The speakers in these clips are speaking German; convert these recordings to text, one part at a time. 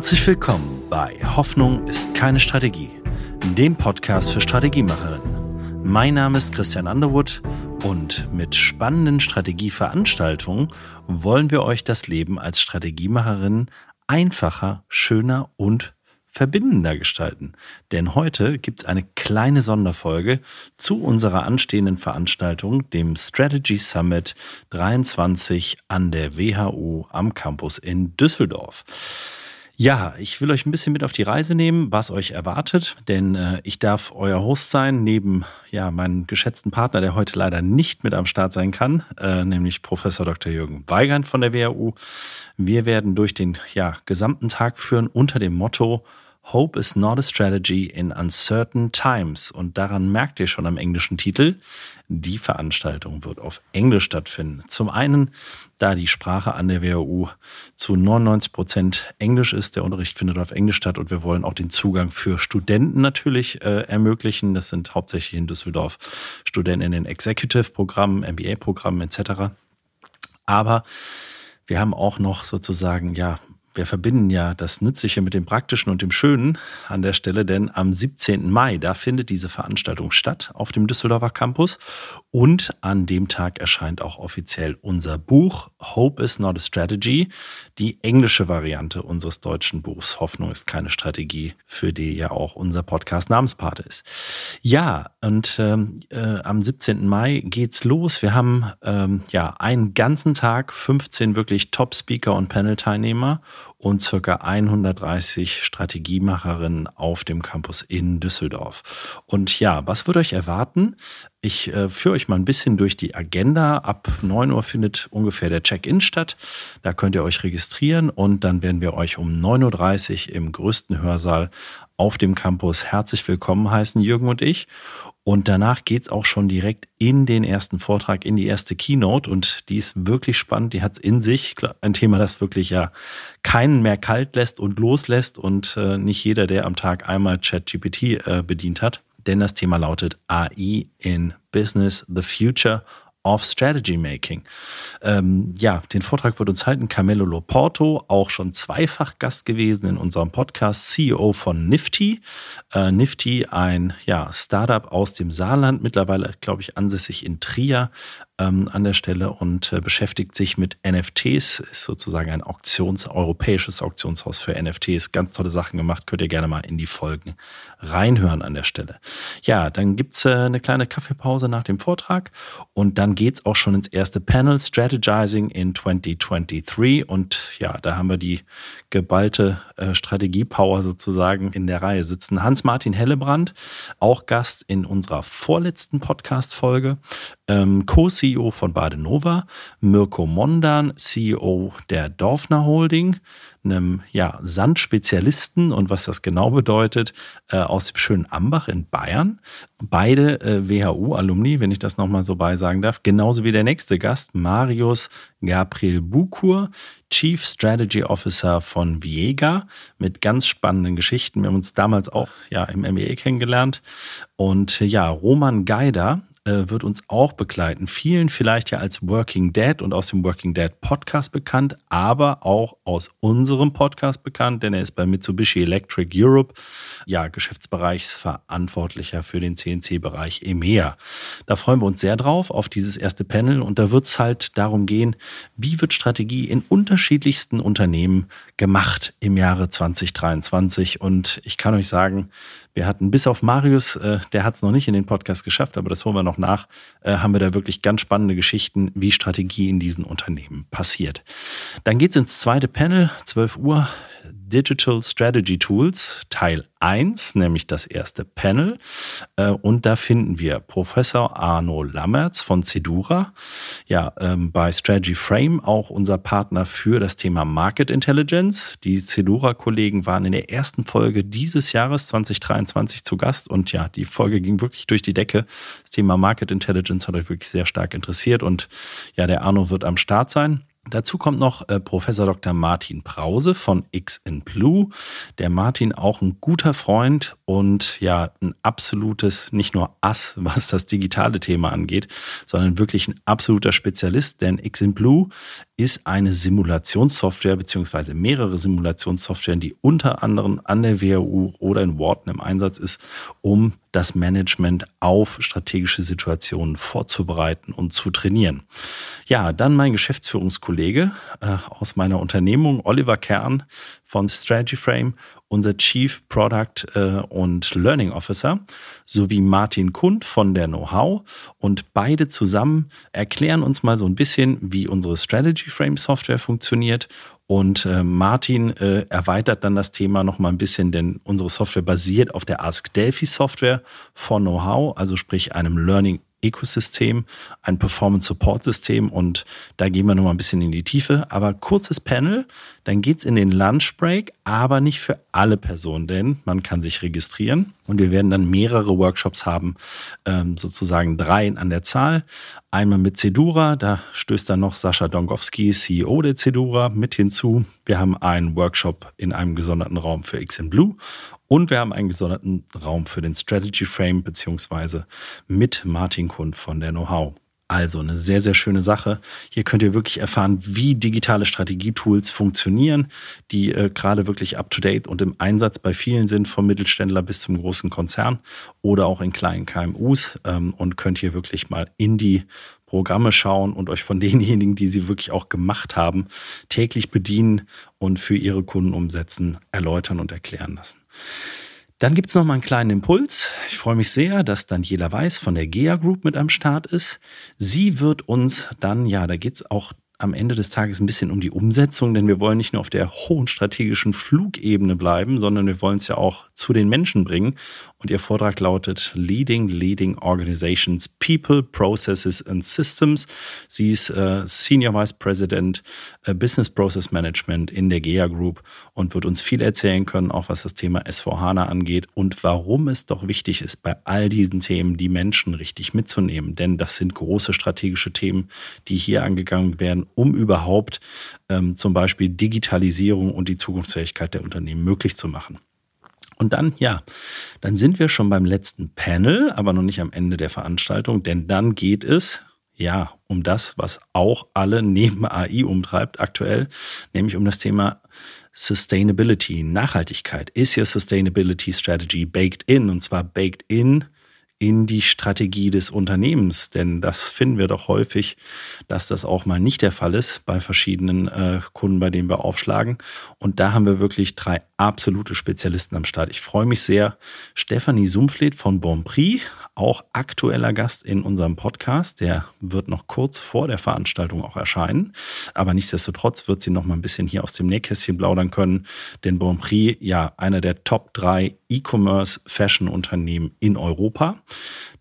Herzlich willkommen bei Hoffnung ist keine Strategie, dem Podcast für Strategiemacherinnen. Mein Name ist Christian Underwood und mit spannenden Strategieveranstaltungen wollen wir euch das Leben als Strategiemacherin einfacher, schöner und verbindender gestalten. Denn heute gibt es eine kleine Sonderfolge zu unserer anstehenden Veranstaltung, dem Strategy Summit 23 an der WHU am Campus in Düsseldorf. Ja, ich will euch ein bisschen mit auf die Reise nehmen, was euch erwartet, denn äh, ich darf euer Host sein, neben ja, meinem geschätzten Partner, der heute leider nicht mit am Start sein kann, äh, nämlich Professor Dr. Jürgen Weigand von der WHU. Wir werden durch den ja, gesamten Tag führen unter dem Motto Hope is not a strategy in uncertain times. Und daran merkt ihr schon am englischen Titel. Die Veranstaltung wird auf Englisch stattfinden. Zum einen, da die Sprache an der WHU zu 99 Prozent Englisch ist. Der Unterricht findet auf Englisch statt und wir wollen auch den Zugang für Studenten natürlich äh, ermöglichen. Das sind hauptsächlich in Düsseldorf Studenten in den Executive-Programmen, MBA-Programmen etc. Aber wir haben auch noch sozusagen, ja, wir verbinden ja das Nützliche mit dem Praktischen und dem Schönen an der Stelle, denn am 17. Mai, da findet diese Veranstaltung statt auf dem Düsseldorfer Campus und an dem Tag erscheint auch offiziell unser Buch Hope is not a Strategy, die englische Variante unseres deutschen Buchs Hoffnung ist keine Strategie, für die ja auch unser Podcast Namenspate ist. Ja, und ähm, äh, am 17. Mai geht's los. Wir haben ähm, ja einen ganzen Tag 15 wirklich Top-Speaker und Panel-Teilnehmer und circa 130 Strategiemacherinnen auf dem Campus in Düsseldorf. Und ja, was wird euch erwarten? Ich äh, führe euch mal ein bisschen durch die Agenda. Ab 9 Uhr findet ungefähr der Check-in statt. Da könnt ihr euch registrieren und dann werden wir euch um 9.30 Uhr im größten Hörsaal auf dem Campus herzlich willkommen heißen, Jürgen und ich. Und danach geht's auch schon direkt in den ersten Vortrag, in die erste Keynote. Und die ist wirklich spannend. Die hat's in sich. Ein Thema, das wirklich ja keinen mehr kalt lässt und loslässt. Und äh, nicht jeder, der am Tag einmal ChatGPT äh, bedient hat. Denn das Thema lautet AI in Business, the Future of Strategy Making. Ähm, ja, den Vortrag wird uns halten Camillo Loporto, auch schon zweifach Gast gewesen in unserem Podcast, CEO von Nifty. Äh, Nifty, ein ja, Startup aus dem Saarland, mittlerweile, glaube ich, ansässig in Trier, ähm, an der Stelle und äh, beschäftigt sich mit NFTs, ist sozusagen ein Auktions, europäisches Auktionshaus für NFTs. Ganz tolle Sachen gemacht, könnt ihr gerne mal in die Folgen reinhören an der Stelle. Ja, dann gibt's äh, eine kleine Kaffeepause nach dem Vortrag und dann geht's auch schon ins erste Panel Strategizing in 2023 und ja, da haben wir die geballte äh, Strategiepower sozusagen in der Reihe sitzen. Hans-Martin Hellebrand, auch Gast in unserer vorletzten Podcast-Folge, ähm, Co-CEO von Badenova, Mirko Mondan, CEO der Dorfner Holding, einem ja, Sandspezialisten und was das genau bedeutet, äh, aus dem schönen Ambach in Bayern. Beide äh, WHU-Alumni, wenn ich das nochmal so beisagen darf, genauso wie der nächste Gast, Marius Gabriel Bukur, Chief Strategy Officer von Viega, mit ganz spannenden Geschichten. Wir haben uns damals auch ja, im MBA kennengelernt. Und ja, Roman Geider, äh, wird uns auch begleiten. Vielen vielleicht ja als Working Dad und aus dem Working Dad Podcast bekannt, aber auch aus unserem Podcast bekannt, denn er ist bei Mitsubishi Electric Europe, ja, Geschäftsbereichsverantwortlicher für den CNC-Bereich EMEA. Da freuen wir uns sehr drauf, auf dieses erste Panel und da wird es halt darum gehen, wie wird Strategie in unterschiedlichsten Unternehmen gemacht im Jahre 2023 und ich kann euch sagen, wir hatten bis auf Marius, äh, der hat es noch nicht in den Podcast geschafft, aber das holen wir noch nach, äh, haben wir da wirklich ganz spannende Geschichten, wie Strategie in diesen Unternehmen passiert. Dann geht's ins zweite Panel, 12 Uhr. Digital Strategy Tools Teil 1, nämlich das erste Panel. Äh, und da finden wir Professor Arno Lammerts von Cedura, ja, ähm, bei Strategy Frame auch unser Partner für das Thema Market Intelligence. Die Cedura-Kollegen waren in der ersten Folge dieses Jahres 2023 zu Gast und ja, die Folge ging wirklich durch die Decke. Das Thema Market Intelligence hat euch wirklich sehr stark interessiert und ja, der Arno wird am Start sein. Dazu kommt noch äh, Professor Dr. Martin Brause von X in Blue. Der Martin auch ein guter Freund und ja, ein absolutes, nicht nur Ass, was das digitale Thema angeht, sondern wirklich ein absoluter Spezialist, denn X in Blue ist eine Simulationssoftware beziehungsweise mehrere Simulationssoftware, die unter anderem an der WHU oder in Wharton im Einsatz ist, um das Management auf strategische Situationen vorzubereiten und zu trainieren. Ja, dann mein Geschäftsführungskollege äh, aus meiner Unternehmung, Oliver Kern von Strategy Frame, unser Chief Product äh, und Learning Officer, sowie Martin Kund von der Know-how. Und beide zusammen erklären uns mal so ein bisschen, wie unsere Strategy Frame Software funktioniert und äh, Martin äh, erweitert dann das Thema noch mal ein bisschen, denn unsere Software basiert auf der Ask Delphi Software von Know-how, also sprich einem Learning Ökosystem, ein Performance Support System und da gehen wir nochmal ein bisschen in die Tiefe. Aber kurzes Panel, dann geht's in den Lunch Break, aber nicht für alle Personen, denn man kann sich registrieren und wir werden dann mehrere Workshops haben, ähm, sozusagen drei an der Zahl. Einmal mit Cedura, da stößt dann noch Sascha Dongowski, CEO der Cedura, mit hinzu. Wir haben einen Workshop in einem gesonderten Raum für X in Blue und wir haben einen gesonderten Raum für den Strategy Frame beziehungsweise mit Martin Kund von der Know-how. Also eine sehr, sehr schöne Sache. Hier könnt ihr wirklich erfahren, wie digitale Strategietools funktionieren, die äh, gerade wirklich up-to-date und im Einsatz bei vielen sind, vom Mittelständler bis zum großen Konzern oder auch in kleinen KMUs ähm, und könnt hier wirklich mal in die Programme schauen und euch von denjenigen, die sie wirklich auch gemacht haben, täglich bedienen und für ihre Kunden umsetzen, erläutern und erklären lassen. Dann gibt es noch mal einen kleinen Impuls. Ich freue mich sehr, dass Daniela Weiß von der GEA Group mit am Start ist. Sie wird uns dann, ja, da geht es auch am Ende des Tages ein bisschen um die Umsetzung, denn wir wollen nicht nur auf der hohen strategischen Flugebene bleiben, sondern wir wollen es ja auch zu den Menschen bringen. Und ihr Vortrag lautet Leading Leading Organizations, People, Processes and Systems. Sie ist äh, Senior Vice President äh, Business Process Management in der GEA Group und wird uns viel erzählen können, auch was das Thema S4HANA angeht und warum es doch wichtig ist, bei all diesen Themen die Menschen richtig mitzunehmen. Denn das sind große strategische Themen, die hier angegangen werden, um überhaupt ähm, zum Beispiel Digitalisierung und die Zukunftsfähigkeit der Unternehmen möglich zu machen. Und dann, ja, dann sind wir schon beim letzten Panel, aber noch nicht am Ende der Veranstaltung, denn dann geht es, ja, um das, was auch alle neben AI umtreibt aktuell, nämlich um das Thema Sustainability, Nachhaltigkeit. Ist your Sustainability Strategy baked in? Und zwar baked in in die Strategie des Unternehmens. Denn das finden wir doch häufig, dass das auch mal nicht der Fall ist bei verschiedenen äh, Kunden, bei denen wir aufschlagen. Und da haben wir wirklich drei absolute Spezialisten am Start. Ich freue mich sehr. Stefanie Sumpfleth von Bonprix, auch aktueller Gast in unserem Podcast. Der wird noch kurz vor der Veranstaltung auch erscheinen. Aber nichtsdestotrotz wird sie noch mal ein bisschen hier aus dem Nähkästchen plaudern können. Denn Bonprix, ja, einer der Top drei E-Commerce-Fashion-Unternehmen in Europa.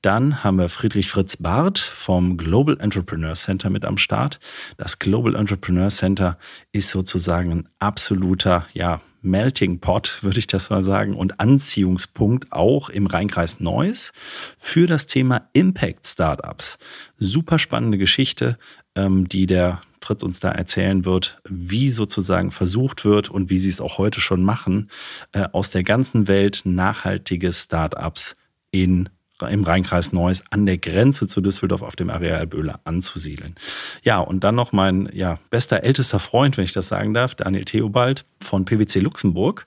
Dann haben wir Friedrich Fritz Barth vom Global Entrepreneur Center mit am Start. Das Global Entrepreneur Center ist sozusagen ein absoluter, ja, Melting Pot, würde ich das mal sagen, und Anziehungspunkt auch im Rheinkreis Neuss für das Thema Impact Startups. Super spannende Geschichte, ähm, die der Fritz uns da erzählen wird, wie sozusagen versucht wird und wie sie es auch heute schon machen, äh, aus der ganzen Welt nachhaltige Startups in im Rheinkreis Neuss an der Grenze zu Düsseldorf auf dem Areal Böhler anzusiedeln. Ja, und dann noch mein ja, bester ältester Freund, wenn ich das sagen darf, Daniel Theobald von PwC Luxemburg,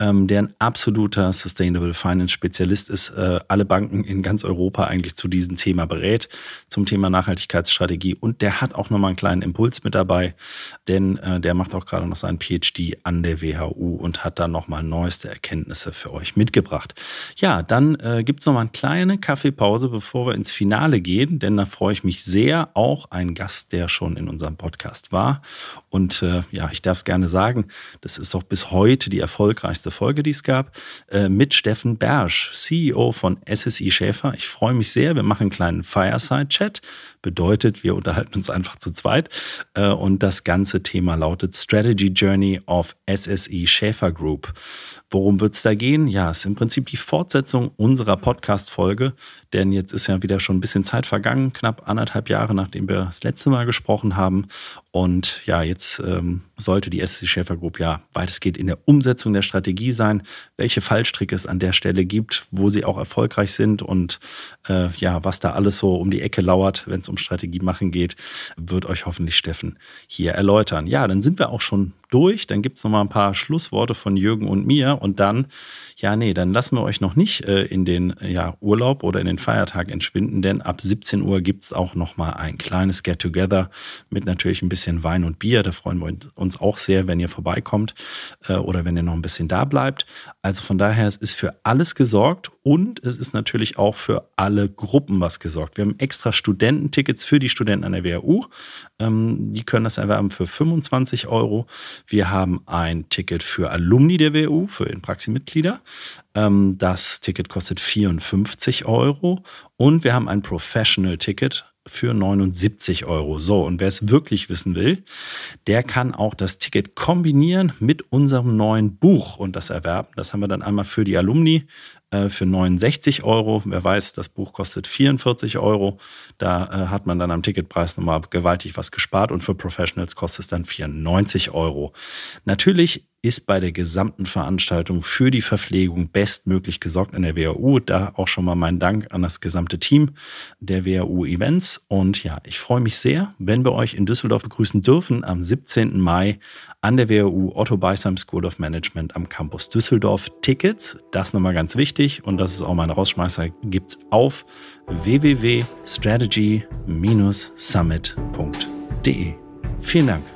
ähm, der ein absoluter Sustainable Finance Spezialist ist, äh, alle Banken in ganz Europa eigentlich zu diesem Thema berät, zum Thema Nachhaltigkeitsstrategie. Und der hat auch nochmal einen kleinen Impuls mit dabei, denn äh, der macht auch gerade noch seinen PhD an der WHU und hat da nochmal neueste Erkenntnisse für euch mitgebracht. Ja, dann äh, gibt es nochmal einen kleinen kleine Kaffeepause, bevor wir ins Finale gehen, denn da freue ich mich sehr. Auch ein Gast, der schon in unserem Podcast war. Und äh, ja, ich darf es gerne sagen, das ist auch bis heute die erfolgreichste Folge, die es gab, äh, mit Steffen Bersch, CEO von SSI Schäfer. Ich freue mich sehr. Wir machen einen kleinen Fireside-Chat. Bedeutet, wir unterhalten uns einfach zu zweit. Äh, und das ganze Thema lautet Strategy Journey of SSI Schäfer Group. Worum wird es da gehen? Ja, es ist im Prinzip die Fortsetzung unserer Podcast-Folge, denn jetzt ist ja wieder schon ein bisschen Zeit vergangen, knapp anderthalb Jahre, nachdem wir das letzte Mal gesprochen haben. Und ja, jetzt ähm, sollte die SC Schäfer Group ja weitestgehend in der Umsetzung der Strategie sein, welche Fallstricke es an der Stelle gibt, wo sie auch erfolgreich sind und äh, ja, was da alles so um die Ecke lauert, wenn es um Strategie machen geht, wird euch hoffentlich Steffen hier erläutern. Ja, dann sind wir auch schon durch. Dann gibt es noch mal ein paar Schlussworte von Jürgen und mir und dann, ja, nee, dann lassen wir euch noch nicht äh, in den ja, Urlaub oder in den Feiertag entschwinden, denn ab 17 Uhr gibt es auch noch mal ein kleines Get-Together mit natürlich ein bisschen Wein und Bier. Da freuen wir uns auch sehr, wenn ihr vorbeikommt äh, oder wenn ihr noch ein bisschen da bleibt. Also von daher, es ist für alles gesorgt und es ist natürlich auch für alle Gruppen was gesorgt. Wir haben extra Studententickets für die Studenten an der WHU. Ähm, die können das erwerben für 25 Euro. Wir haben ein Ticket für Alumni der WU, für Inpraxi-Mitglieder. Ähm, das Ticket kostet 54 Euro. Und wir haben ein Professional-Ticket für 79 Euro. So, und wer es wirklich wissen will, der kann auch das Ticket kombinieren mit unserem neuen Buch und das erwerben. Das haben wir dann einmal für die Alumni äh, für 69 Euro. Wer weiß, das Buch kostet 44 Euro. Da äh, hat man dann am Ticketpreis nochmal gewaltig was gespart und für Professionals kostet es dann 94 Euro. Natürlich ist bei der gesamten Veranstaltung für die Verpflegung bestmöglich gesorgt in der WHU. Da auch schon mal mein Dank an das gesamte Team der WHU Events. Und ja, ich freue mich sehr, wenn wir euch in Düsseldorf begrüßen dürfen am 17. Mai an der WHU Otto Beisheim School of Management am Campus Düsseldorf. Tickets, das nochmal ganz wichtig und das ist auch mein Rausschmeißer, gibt's auf www.strategy-summit.de. Vielen Dank.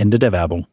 Ende der Werbung.